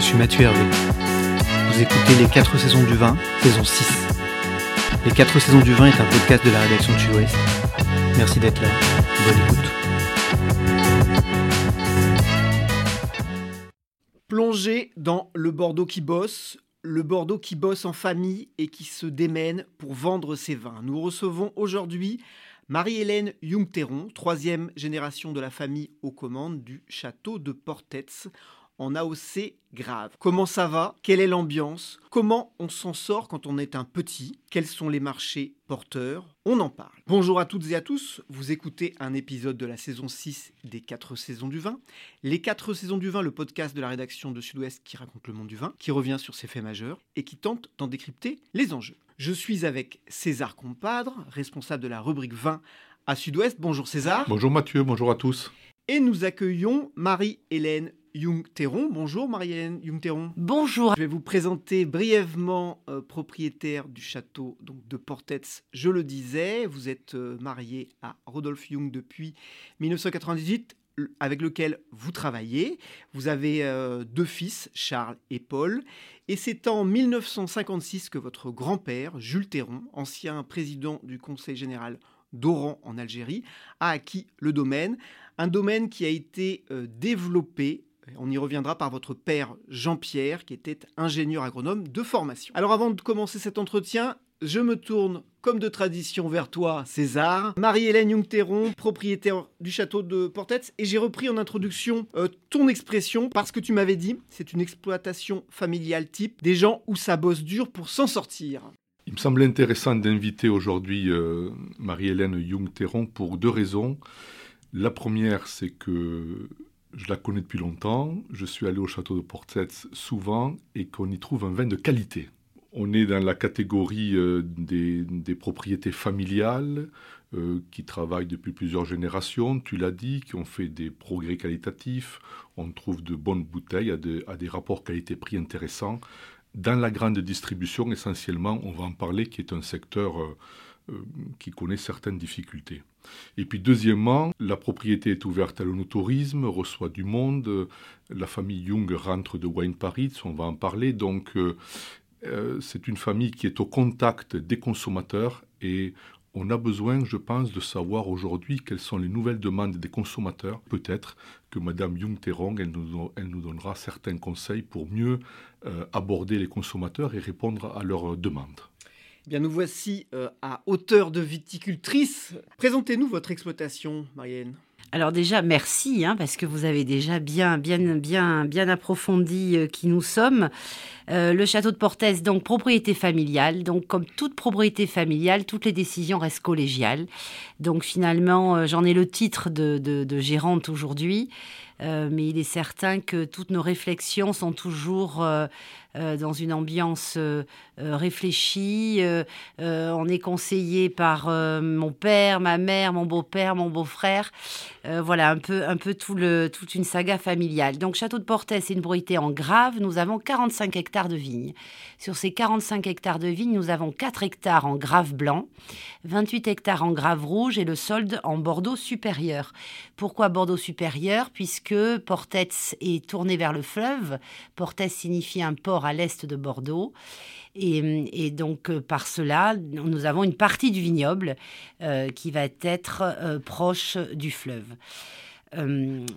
je suis Mathieu Hervé. Vous écoutez Les 4 saisons du vin, saison 6. Les 4 saisons du vin est un podcast de la rédaction de Sud-Ouest. Merci d'être là. Bonne écoute. Plongez dans le Bordeaux qui bosse, le Bordeaux qui bosse en famille et qui se démène pour vendre ses vins. Nous recevons aujourd'hui Marie-Hélène Jungteron, troisième génération de la famille aux commandes du château de Portetz en AOC grave. Comment ça va? Quelle est l'ambiance? Comment on s'en sort quand on est un petit? Quels sont les marchés porteurs? On en parle. Bonjour à toutes et à tous, vous écoutez un épisode de la saison 6 des 4 saisons du vin. Les 4 saisons du vin, le podcast de la rédaction de Sud-Ouest qui raconte le monde du vin, qui revient sur ses faits majeurs et qui tente d'en décrypter les enjeux. Je suis avec César Compadre, responsable de la rubrique vin à Sud-Ouest. Bonjour César. Bonjour Mathieu, bonjour à tous. Et nous accueillons Marie-Hélène Jung-Teron. Bonjour Marie-Hélène Jung-Teron. Bonjour. Je vais vous présenter brièvement euh, propriétaire du château donc, de Portetz. Je le disais, vous êtes euh, mariée à Rodolphe Jung depuis 1998 avec lequel vous travaillez. Vous avez euh, deux fils, Charles et Paul. Et c'est en 1956 que votre grand-père, Jules Théron, ancien président du Conseil général d'Oran en Algérie, a acquis le domaine. Un domaine qui a été euh, développé on y reviendra par votre père Jean-Pierre, qui était ingénieur agronome de formation. Alors avant de commencer cet entretien, je me tourne comme de tradition vers toi, César. Marie-Hélène Jungteron, propriétaire du château de Portetz. Et j'ai repris en introduction euh, ton expression parce que tu m'avais dit c'est une exploitation familiale type, des gens où ça bosse dur pour s'en sortir. Il me semble intéressant d'inviter aujourd'hui euh, Marie-Hélène Jungteron pour deux raisons. La première, c'est que je la connais depuis longtemps, je suis allé au château de Portetz souvent et qu'on y trouve un vin de qualité. On est dans la catégorie euh, des, propriétés familiales euh, qui travaillent depuis plusieurs générations, tu l'as dit, qui ont fait des progrès qualitatifs. On trouve de bonnes bouteilles à, des rapports qualité-prix intéressants. Dans la grande distribution, essentiellement, on va en parler, qui est un secteur euh, qui connaît certaines difficultés. Et puis deuxièmement, la propriété est ouverte à l'onotourisme, reçoit du monde. La famille Jung rentre de Wine Paris, on va en parler. Donc euh, euh, c'est une famille qui est au contact des consommateurs et on a besoin, je pense, de savoir aujourd'hui quelles sont les nouvelles demandes des consommateurs. Peut-être que Madame Jung-Terong, elle nous, elle nous donnera certains conseils pour mieux euh, aborder les consommateurs et répondre à leurs demandes. Bien, nous voici euh, à hauteur de viticultrice. Présentez-nous votre exploitation, Marianne. Alors déjà, merci, hein, parce que vous avez déjà bien, bien, bien, bien approfondi euh, qui nous sommes. Euh, le château de Portès, donc propriété familiale. Donc comme toute propriété familiale, toutes les décisions restent collégiales. Donc finalement, j'en ai le titre de, gérante aujourd'hui. mais il est certain que toutes nos réflexions sont toujours dans une ambiance euh, euh, réfléchie. on est conseillé par mon père, ma mère, mon beau-père, mon beau-frère. voilà, un peu, un peu tout le, toute une saga familiale. Donc, Château de Portet, c'est une bruité en grave. Nous avons 45 hectares de vignes. Sur ces 45 hectares de vignes, nous avons 4 hectares en grave blanc, 28 hectares en grave rouge et le solde en Bordeaux supérieur. Pourquoi Bordeaux supérieur? Puisque Portet est tourné vers le fleuve. Portet signifie un port à l'est de Bordeaux. Et, donc, euh, par cela, nous avons une partie du vignoble euh, qui va être euh, proche du fleuve.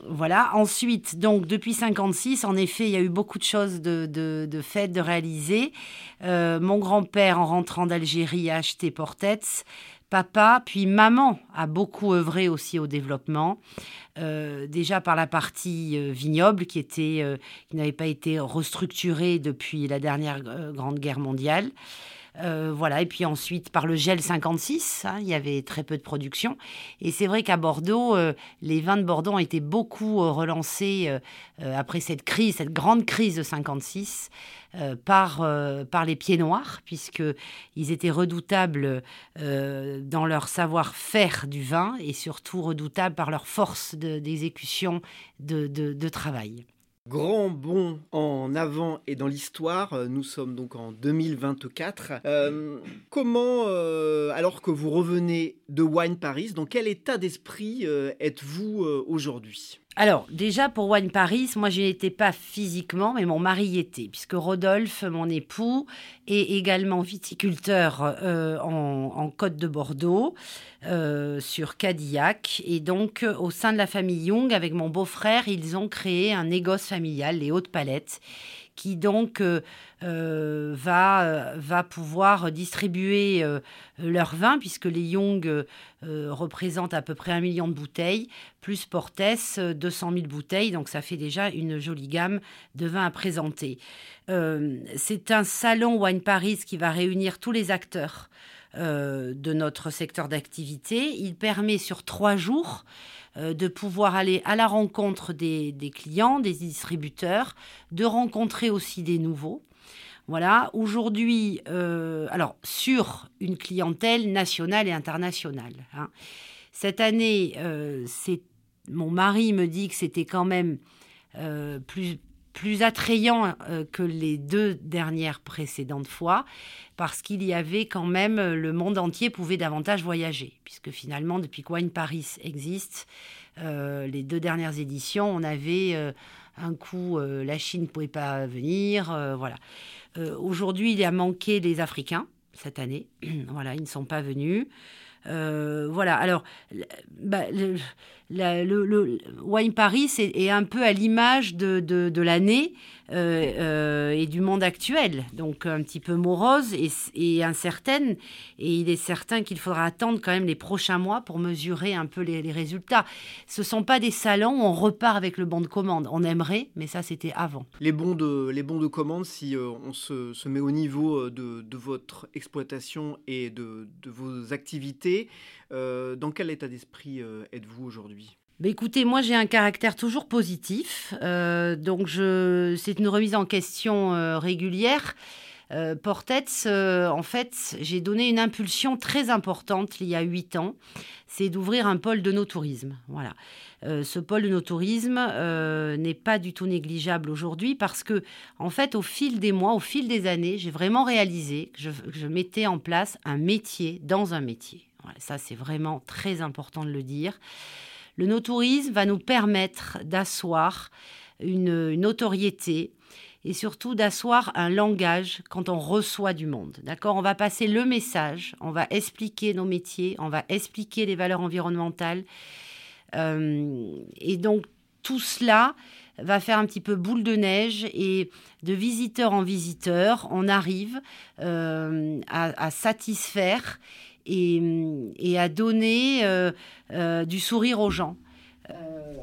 voilà. Ensuite, donc depuis 56, en effet, il y a eu beaucoup de choses de, de, faites, de réaliser. mon grand-père, en rentrant d'Algérie, a acheté Portets. Papa, puis maman a beaucoup œuvré aussi au développement. Euh, déjà par la partie euh, vignoble euh, qui n'avait pas été restructurée depuis la dernière grande guerre mondiale. Voilà, et puis ensuite par le gel 56, hein, il y avait très peu de production. Et c'est vrai qu'à Bordeaux, les vins de Bordeaux ont été beaucoup relancés après cette crise, cette grande crise de 56. Euh, par, euh, par les pieds noirs, puisqu'ils étaient redoutables euh, dans leur savoir-faire du vin et surtout redoutables par leur force d'exécution de, de, travail. Grand bond en avant et dans l'histoire, nous sommes donc en 2024. comment, alors que vous revenez de Wine Paris, dans quel état d'esprit êtes-vous aujourd'hui? Alors, déjà pour Wine Paris, moi je n'étais pas physiquement, mais mon mari était, puisque Rodolphe, mon époux, est également viticulteur euh, en, Côte de Bordeaux, euh, sur Cadillac. Et donc, au sein de la famille Young, avec mon beau-frère, ils ont créé un négoce familial, les Hautes Palettes qui donc euh, euh, va, euh, va pouvoir distribuer leur vin, puisque les Young représentent à peu près un million de bouteilles, plus Portes, 200 000 bouteilles, donc ça fait déjà une jolie gamme de vins à présenter. C'est un salon Wine Paris qui va réunir tous les acteurs de notre secteur d'activité. Il permet sur trois jours euh, de pouvoir aller à la rencontre des, clients, des distributeurs, de rencontrer aussi des nouveaux. Voilà, aujourd'hui, euh, alors sur une clientèle nationale et internationale. Hein. Cette année, euh, c'est mon mari me dit que c'était quand même plus plus attrayant euh, que les deux dernières précédentes fois, parce qu'il y avait quand même euh, le monde entier pouvait davantage voyager, puisque finalement depuis que Wine Paris existe, euh, les deux dernières éditions, on avait un coup la Chine ne pouvait pas venir, voilà. Aujourd'hui, il a manqué les Africains cette année, voilà, ils ne sont pas venus. voilà, alors, bah, le, Wine Paris est, un peu à l'image de, l'année euh, euh, et du monde actuel, donc un petit peu morose et, incertaine. Et il est certain qu'il faudra attendre quand même les prochains mois pour mesurer un peu les, résultats. Ce ne sont pas des salons où on repart avec le bon de commande. On aimerait, mais ça c'était avant. Les bons de, les commande, si euh, on se, met au niveau de, votre exploitation et de vos activités, dans quel état d'esprit êtes-vous aujourd'hui? Bah, écoutez, moi j'ai un caractère toujours positif, euh, donc c'est une remise en question euh, régulière. Euh, euh, en fait, j'ai donné une impulsion très importante il y a huit ans, c'est d'ouvrir un pôle de nos tourisme. Voilà. ce pôle de nos tourisme n'est pas du tout négligeable aujourd'hui parce que, en fait, au fil des mois, au fil des années, j'ai vraiment réalisé que je, mettais en place un métier dans un métier. Ça, c'est vraiment très important de le dire. Le no-tourisme va nous permettre d'asseoir une, notoriété et surtout d'asseoir un langage quand on reçoit du monde. D'accord? On va passer le message, on va expliquer nos métiers, on va expliquer les valeurs environnementales. Euh, et donc tout cela va faire un petit peu boule de neige et de visiteur en visiteur, on arrive euh, à, satisfaire et, à donner euh, euh, du sourire aux gens. Euh,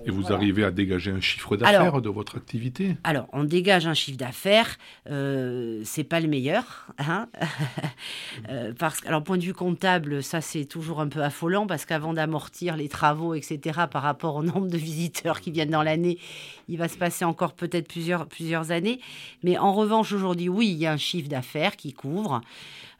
et vous arrivez à dégager un chiffre d'affaires de votre activité Alors, on dégage un chiffre d'affaires, euh, c'est pas le meilleur. Hein euh, parce, alors, point de vue comptable, ça c'est toujours un peu affolant parce qu'avant d'amortir les travaux, etc., par rapport au nombre de visiteurs qui viennent dans l'année, il va se passer encore peut-être plusieurs, plusieurs années. Mais en revanche, aujourd'hui, oui, il y a un chiffre d'affaires qui couvre.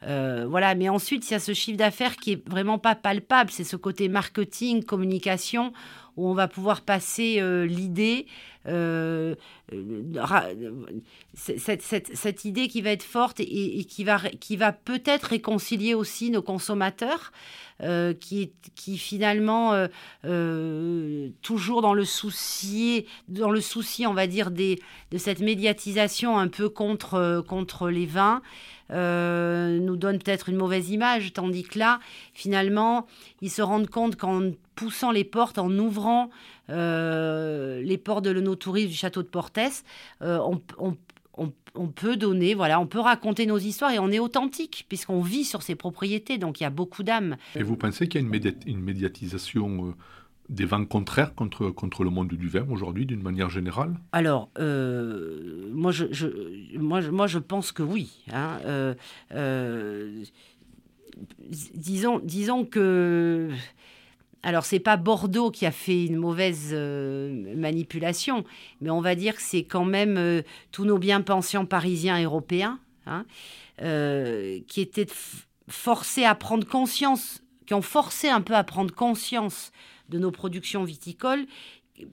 Euh, voilà, mais ensuite, il y a ce chiffre d'affaires qui est vraiment pas palpable. C'est ce côté marketing, communication où on va pouvoir passer euh, l'idée, euh, cette, idée qui va être forte et, qui va, qui va peut-être réconcilier aussi nos consommateurs. Euh, qui, qui finalement, toujours dans le souci, dans le souci, on va dire, des, de cette médiatisation un peu contre, contre les vins, nous donne peut-être une mauvaise image, tandis que là, finalement, ils se rendent compte qu'en poussant les portes, en ouvrant les portes de l'onotourisme du château de Portes, on, on, peut donner, voilà, on peut raconter nos histoires et on est authentique puisqu'on vit sur ces propriétés, donc il y a beaucoup d'âmes. Et vous pensez qu'il y a une, médiatisation euh, des vents contraires contre, contre le monde du vin aujourd'hui, d'une manière générale? Alors, euh, moi, je, moi, moi, je pense que oui. Hein, euh, disons, disons que alors, c'est pas Bordeaux qui a fait une mauvaise euh, manipulation, mais on va dire que c'est quand même euh, tous nos bien-pensants parisiens et européens hein, euh, qui étaient forcés à prendre conscience, qui ont forcé un peu à prendre conscience de nos productions viticoles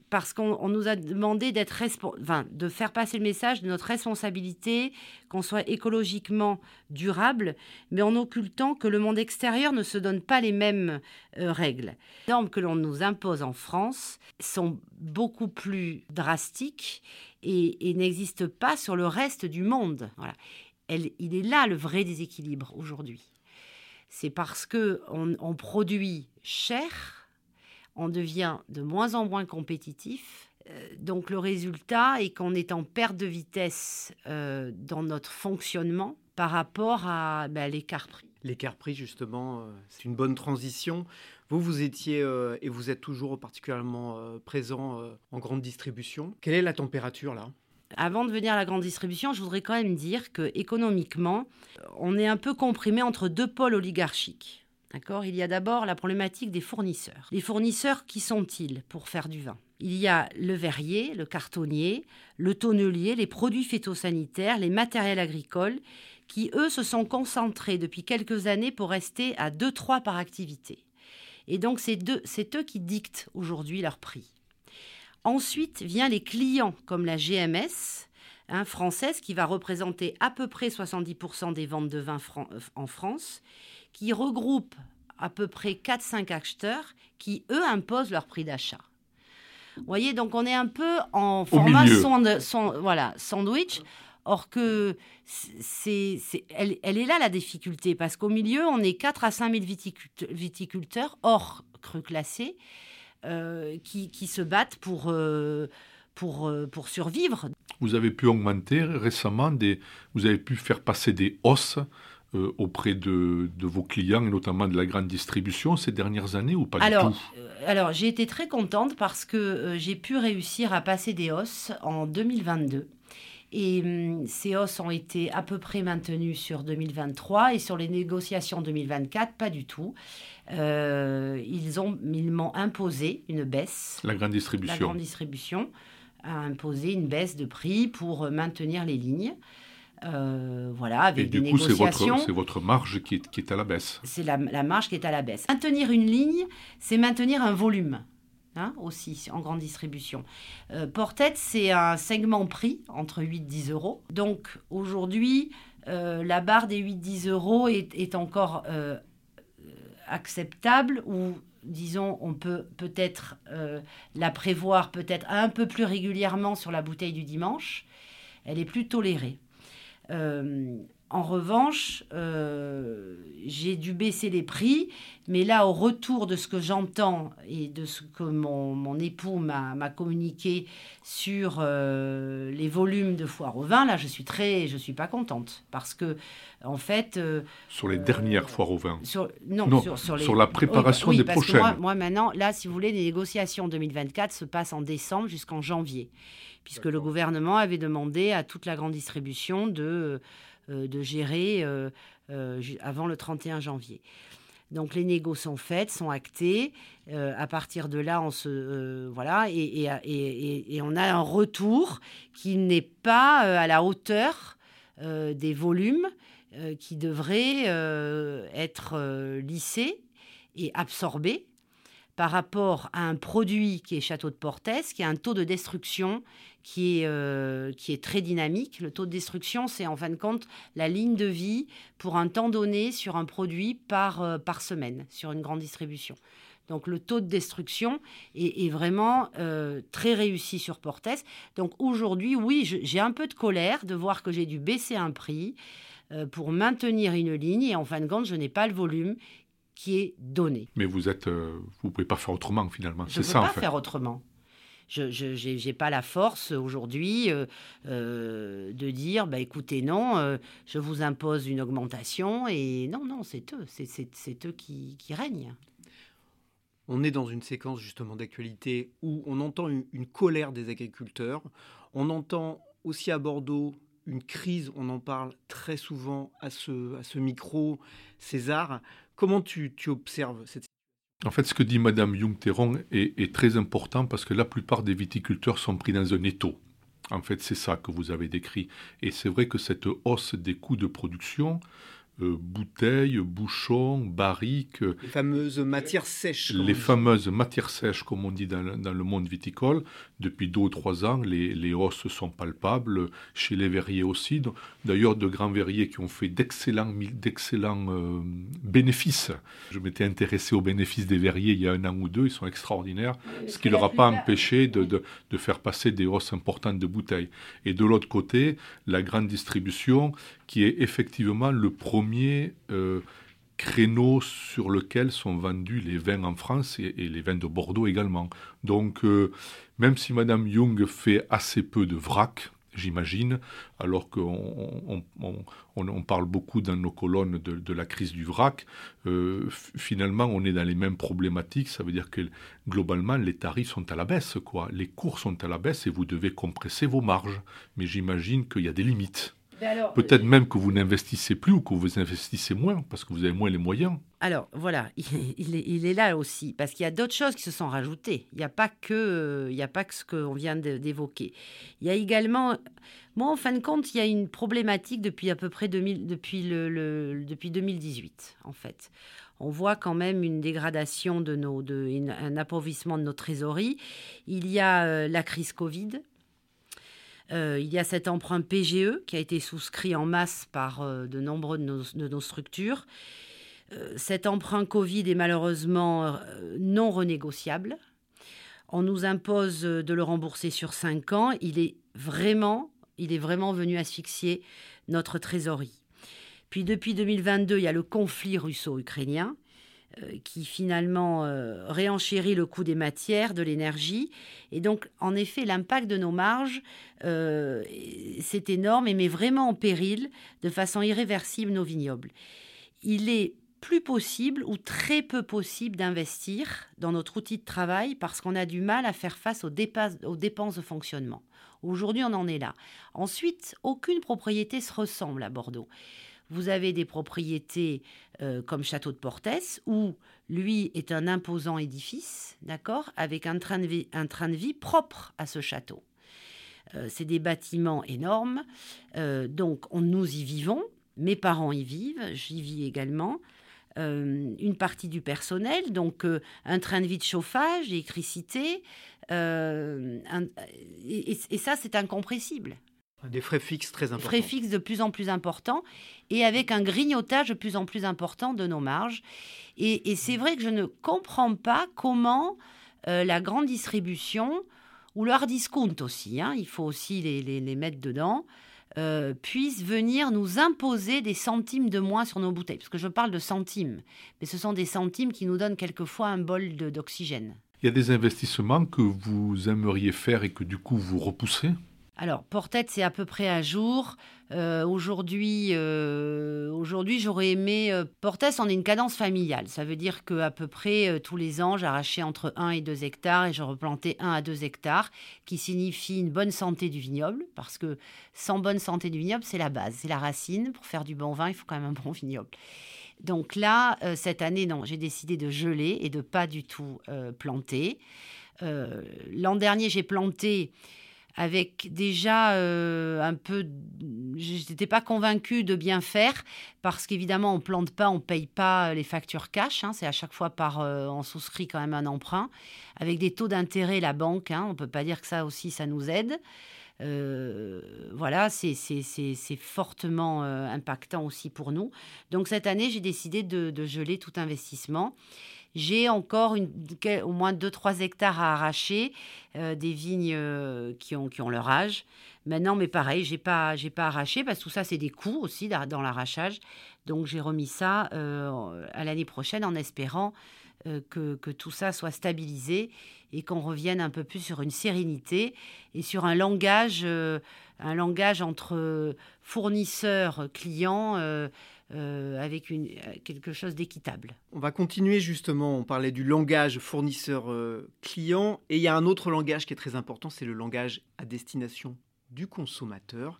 parce qu'on nous a demandé d'être enfin, de faire passer le message de notre responsabilité, qu'on soit écologiquement durable, mais en occultant que le monde extérieur ne se donne pas les mêmes euh, règles. Les normes que l'on nous impose en France sont beaucoup plus drastiques et, n'existent pas sur le reste du monde. Voilà. il est là le vrai déséquilibre aujourd'hui. C'est parce que on produit cher on devient de moins en moins compétitif. Euh, donc le résultat est qu'on est en perte de vitesse euh, dans notre fonctionnement par rapport à ben, l'écart prix. L'écart prix, justement, euh, c'est une bonne transition. Vous, vous étiez et vous êtes toujours particulièrement présent en grande distribution. Quelle est la température là? Avant de venir à la grande distribution, je voudrais quand même dire que économiquement, on est un peu comprimé entre deux pôles oligarchiques. D'accord? Il y a d'abord la problématique des fournisseurs. Les fournisseurs, qui sont-ils pour faire du vin? Il y a le verrier, le cartonnier, le tonnelier, les produits phytosanitaires, les matériels agricoles, qui, eux, se sont concentrés depuis quelques années pour rester à 2-3 par activité. Et donc, c'est eux qui dictent aujourd'hui leur prix. Ensuite vient les clients, comme la GMS, hein, française, qui va représenter à peu près 70% des ventes de vin euh, en France qui regroupe à peu près 4-5 acheteurs qui, eux, imposent leur prix d'achat. Vous voyez, donc on est un peu en format voilà, sandwich. Or que c'est, elle, est là la difficulté, parce qu'au milieu, on est 4 à 5 000 viticulteurs, hors cru classés, qui, qui, se battent pour, euh, pour, euh, pour survivre. Vous avez pu augmenter récemment, des, vous avez pu faire passer des hausses euh, auprès de, vos clients et notamment de la grande distribution ces dernières années ou pas alors, du tout euh, Alors, j'ai été très contente parce que euh, j'ai pu réussir à passer des hausses en 2022. Et hum, ces hausses ont été à peu près maintenues sur 2023 et sur les négociations 2024, pas du tout. Ils ont, ils m'ont imposé une baisse. La grande distribution. La grande distribution a imposé une baisse de prix pour maintenir les lignes. Euh, voilà, avec Et du coup, c'est votre, votre, marge qui est, qui est, à la baisse. C'est la, la, marge qui est à la baisse. Maintenir une ligne, c'est maintenir un volume. Hein, aussi en grande distribution. Euh, Portet, c'est un segment prix entre 8 et 10 euros. Donc aujourd'hui, euh, la barre des 8-10 euros est, est encore euh, acceptable ou disons, on peut peut-être la prévoir peut-être un peu plus régulièrement sur la bouteille du dimanche. Elle est plus tolérée. Euh, en revanche, euh, j'ai dû baisser les prix, mais là, au retour de ce que j'entends et de ce que mon, époux m'a communiqué sur euh, les volumes de foire au vin, là, je suis très, je suis pas contente parce que, en fait, sur les dernières foires au vin, sur, non, sur, sur, la préparation des prochaines. moi, moi, maintenant, là, si vous voulez, les négociations 2024 se passent en décembre jusqu'en janvier puisque le gouvernement avait demandé à toute la grande distribution de, euh, de gérer euh, euh, avant le 31 janvier. Donc les négociations sont faites, sont actées. à partir de là, on se voilà et, on a un retour qui n'est pas à la hauteur des volumes qui devraient être lissés et absorbés par rapport à un produit qui est Château de Portes, qui a un taux de destruction qui est, euh, qui est très dynamique. Le taux de destruction, c'est en fin de compte la ligne de vie pour un temps donné sur un produit par, euh, par semaine, sur une grande distribution. Donc le taux de destruction est, vraiment euh, très réussi sur Portes. Donc aujourd'hui, oui, j'ai un peu de colère de voir que j'ai dû baisser un prix. pour maintenir une ligne et en fin de compte, je n'ai pas le volume qui est donné. Mais vous êtes, vous pouvez pas faire autrement finalement. Je ne peux pas faire autrement je n'ai pas la force aujourd'hui euh, euh, de dire, bah, écoutez, non, euh, je vous impose une augmentation. Et non, non, c'est eux, c'est eux qui, règnent. On est dans une séquence justement d'actualité où on entend une, colère des agriculteurs. On entend aussi à Bordeaux une crise, on en parle très souvent à ce, à ce micro. César, comment tu, tu observes cette en fait, ce que dit Madame Jung-Terron est, très important parce que la plupart des viticulteurs sont pris dans un étau. En fait, c'est ça que vous avez décrit. Et c'est vrai que cette hausse des coûts de production, bouteilles, bouchons, barriques. Les fameuses matières sèches. Les fameuses matières sèches, comme on dit dans le, monde viticole. Depuis deux ou trois ans, les, les, hausses sont palpables, chez les verriers aussi. D'ailleurs, de grands verriers qui ont fait d'excellents, d'excellents euh, bénéfices. Je m'étais intéressé aux bénéfices des verriers il y a un an ou deux, ils sont extraordinaires, ce qui ne leur a pas empêché de, de, de faire passer des hausses importantes de bouteilles. Et de l'autre côté, la grande distribution, qui est effectivement le premier premier euh, créneau sur lequel sont vendus les vins en France et, les vins de Bordeaux également. Donc, euh, même si Madame Young fait assez peu de vrac, j'imagine, alors qu'on on, parle beaucoup dans nos colonnes de, la crise du vrac, euh, finalement on est dans les mêmes problématiques, ça veut dire que globalement les tarifs sont à la baisse, quoi. les cours sont à la baisse et vous devez compresser vos marges, mais j'imagine qu'il y a des limites. Peut-être même que vous n'investissez plus ou que vous investissez moins parce que vous avez moins les moyens. Alors voilà, il, est, là aussi parce qu'il y a d'autres choses qui se sont rajoutées. Il n'y a pas que, il a pas que ce qu'on vient d'évoquer. Il y a également, moi en fin de compte, il y a une problématique depuis à peu près 2000, depuis, le, depuis 2018 en fait. On voit quand même une dégradation de nos, de, un appauvrissement de nos trésoreries. Il y a euh, la crise Covid euh, il y a cet emprunt PGE qui a été souscrit en masse par euh, de nombreuses de nos, structures. Euh, cet emprunt Covid est malheureusement non renégociable. On nous impose de le rembourser sur 5 ans. Il est vraiment, il est vraiment venu asphyxier notre trésorerie. Puis depuis 2022, il y a le conflit russo-ukrainien qui finalement euh, réenchérit le coût des matières, de l'énergie. Et donc, en effet, l'impact de nos marges, euh, c'est énorme et met vraiment en péril de façon irréversible nos vignobles. Il est plus possible ou très peu possible d'investir dans notre outil de travail parce qu'on a du mal à faire face aux dépenses, aux dépenses de fonctionnement. Aujourd'hui, on en est là. Ensuite, aucune propriété se ressemble à Bordeaux. Vous avez des propriétés euh, comme Château de Portès, où lui est un imposant édifice, d'accord, avec un train, de vie, un train de vie propre à ce château. Euh, c'est des bâtiments énormes, euh, donc on, nous y vivons, mes parents y vivent, j'y vis également. une partie du personnel, donc un train de vie de chauffage, électricité, et, et, ça c'est incompressible. Des frais fixes très importants. Frais fixes de plus en plus importants et avec un grignotage de plus en plus important de nos marges. Et, c'est vrai que je ne comprends pas comment euh, la grande distribution, ou leur discount aussi, hein, il faut aussi les, les, mettre dedans, euh, puisse venir nous imposer des centimes de moins sur nos bouteilles. Parce que je parle de centimes, mais ce sont des centimes qui nous donnent quelquefois un bol d'oxygène. Il y a des investissements que vous aimeriez faire et que du coup vous repoussez? Alors, Portette, c'est à peu près à jour. Euh, aujourd'hui, euh, aujourd'hui, j'aurais aimé. Euh, on est une cadence familiale. Ça veut dire qu'à peu près euh, tous les ans, j'arrachais entre 1 et 2 hectares et je replantais 1 à 2 hectares, qui signifie une bonne santé du vignoble, parce que sans bonne santé du vignoble, c'est la base, c'est la racine. Pour faire du bon vin, il faut quand même un bon vignoble. Donc là, cette année, non, j'ai décidé de geler et de pas du tout planter. L'an dernier, j'ai planté avec déjà euh, un peu. Je n'étais pas convaincue de bien faire parce qu'évidemment, on plante pas, on paye pas les factures cash. Hein, c'est à chaque fois par. Euh, on souscrit quand même un emprunt avec des taux d'intérêt, la banque. Hein, on peut pas dire que ça aussi, ça nous aide. Euh, voilà, c'est fortement impactant aussi pour nous. Donc cette année, j'ai décidé de, geler tout investissement J'ai encore au moins 2-3 hectares à arracher, des vignes qui, ont, qui ont leur âge. Maintenant, mais pareil, j'ai pas, j'ai pas arraché parce que tout ça, c'est des coûts aussi dans l'arrachage. Donc, j'ai remis ça à l'année prochaine en espérant que, que, tout ça soit stabilisé et qu'on revienne un peu plus sur une sérénité et sur un langage, un langage entre fournisseurs, clients. Euh, avec une, quelque chose d'équitable. On va continuer justement, on parlait du langage fournisseur-client, et il y a un autre langage qui est très important, c'est le langage à destination du consommateur.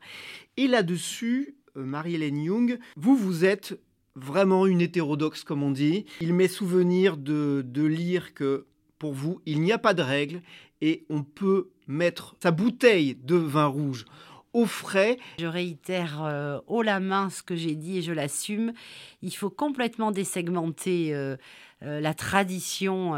Et là-dessus, euh, Marie-Hélène Young, vous, vous êtes vraiment une hétérodoxe, comme on dit. Il m'est souvenir de, de lire que pour vous, il n'y a pas de règle et on peut mettre sa bouteille de vin rouge au frais. Je réitère euh, haut la main ce que j'ai dit et je l'assume. Il faut complètement désegmenter euh, euh, la tradition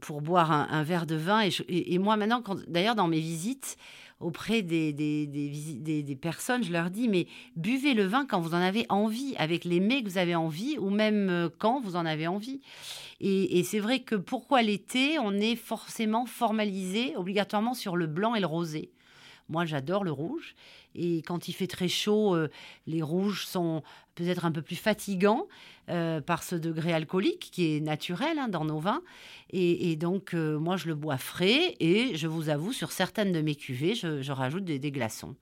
pour boire un, verre de vin. Et, moi maintenant, d'ailleurs dans mes visites auprès des, personnes, je leur dis, mais buvez le vin quand vous en avez envie, avec les mets que vous avez envie, ou même quand vous en avez envie. Et c'est vrai que pourquoi l'été, on est forcément formalisé obligatoirement sur le blanc et le rosé. Moi, j'adore le rouge. Et quand il fait très chaud, euh, les rouges sont peut-être un peu plus fatigants euh, par ce degré alcoolique qui est naturel hein, dans nos vins. Et, donc, euh, moi, je le bois frais et je vous avoue, sur certaines de mes cuvées, je, rajoute des, glaçons.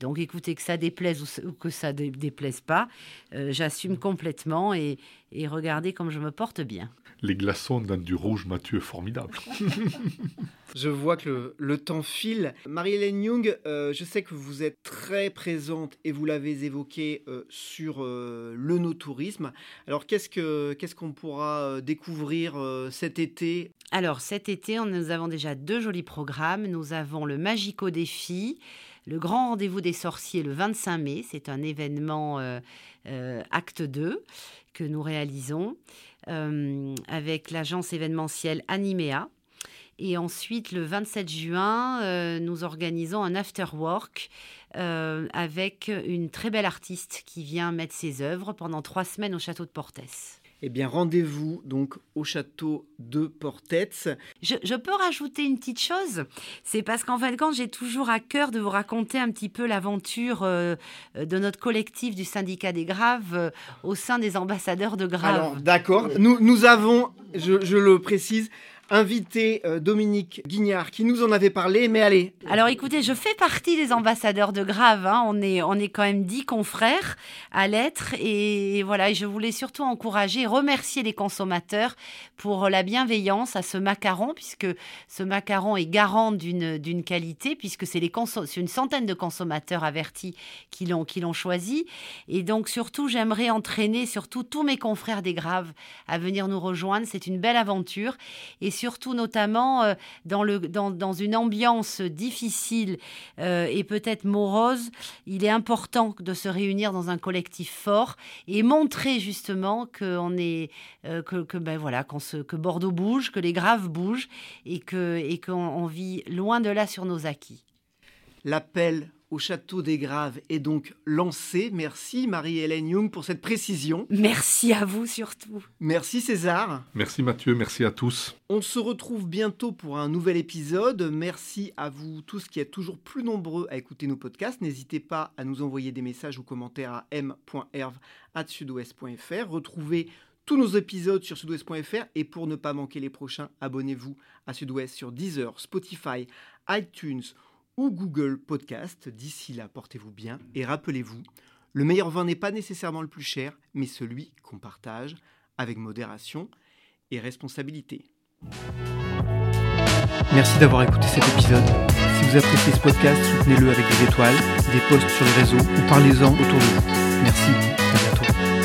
Donc, écoutez, que ça déplaise ou, que ça ne déplaise pas, j'assume complètement et, et regardez comme je me porte bien les glaçons dans du rouge Mathieu formidable. je vois que le, temps file. Marie-Hélène Young, euh, je sais que vous êtes très présente et vous l'avez évoqué euh, sur euh, le no-tourisme. Alors qu'est-ce qu'on qu'est-ce qu'on pourra découvrir cet été? Alors cet été, nous avons déjà deux jolis programmes. Nous avons le Magico Défi. Le grand rendez-vous des sorciers le 25 mai, c'est un événement acte 2 que nous réalisons. Euh, avec l'agence événementielle Animea. Et ensuite, le 27 juin, euh, nous organisons un after work euh, avec une très belle artiste qui vient mettre ses œuvres pendant trois semaines au château de Portès. Eh bien, rendez-vous donc au château de Portetz. Je, peux rajouter une petite chose? C'est parce qu'en fin de compte, j'ai toujours à cœur de vous raconter un petit peu l'aventure euh, de notre collectif du syndicat des Graves euh, au sein des ambassadeurs de Graves. Alors, d'accord. Nous, nous avons, je le précise, invité euh, Dominique Guignard qui nous en avait parlé, mais allez. Alors écoutez, je fais partie des ambassadeurs de Grave. Hein. On, est, on est quand même dix confrères à l'être. Et voilà, je voulais surtout encourager, remercier les consommateurs pour la bienveillance à ce macaron, puisque ce macaron est garant d'une qualité, puisque c'est une centaine de consommateurs avertis qui l'ont choisi. Et donc surtout, j'aimerais entraîner surtout tous mes confrères des Graves à venir nous rejoindre. C'est une belle aventure. Et surtout notamment euh, dans, une ambiance difficile euh, et peut-être morose, il est important de se réunir dans un collectif fort et montrer justement est, euh, ben voilà, qu'on se, que Bordeaux bouge, que les Graves bougent et et qu'on vit loin de là sur nos acquis. L'appel au Château des Graves est donc lancé. Merci Marie-Hélène Young pour cette précision. Merci à vous surtout. Merci César. Merci Mathieu, merci à tous. On se retrouve bientôt pour un nouvel épisode. Merci à vous tous qui êtes toujours plus nombreux à écouter nos podcasts. N'hésitez pas à nous envoyer des messages ou commentaires à m.herve.sudouest.fr. Retrouvez tous nos épisodes sur sudouest.fr et pour ne pas manquer les prochains, abonnez-vous à Sudouest sur Deezer, Spotify, iTunes ou Google Podcast. D'ici là, portez-vous bien et rappelez-vous, le meilleur vin n'est pas nécessairement le plus cher, mais celui qu'on partage avec modération et responsabilité. Merci d'avoir écouté cet épisode. Si vous appréciez ce podcast, soutenez-le avec des étoiles, des posts sur les réseaux ou parlez-en autour de vous. Merci, à bientôt.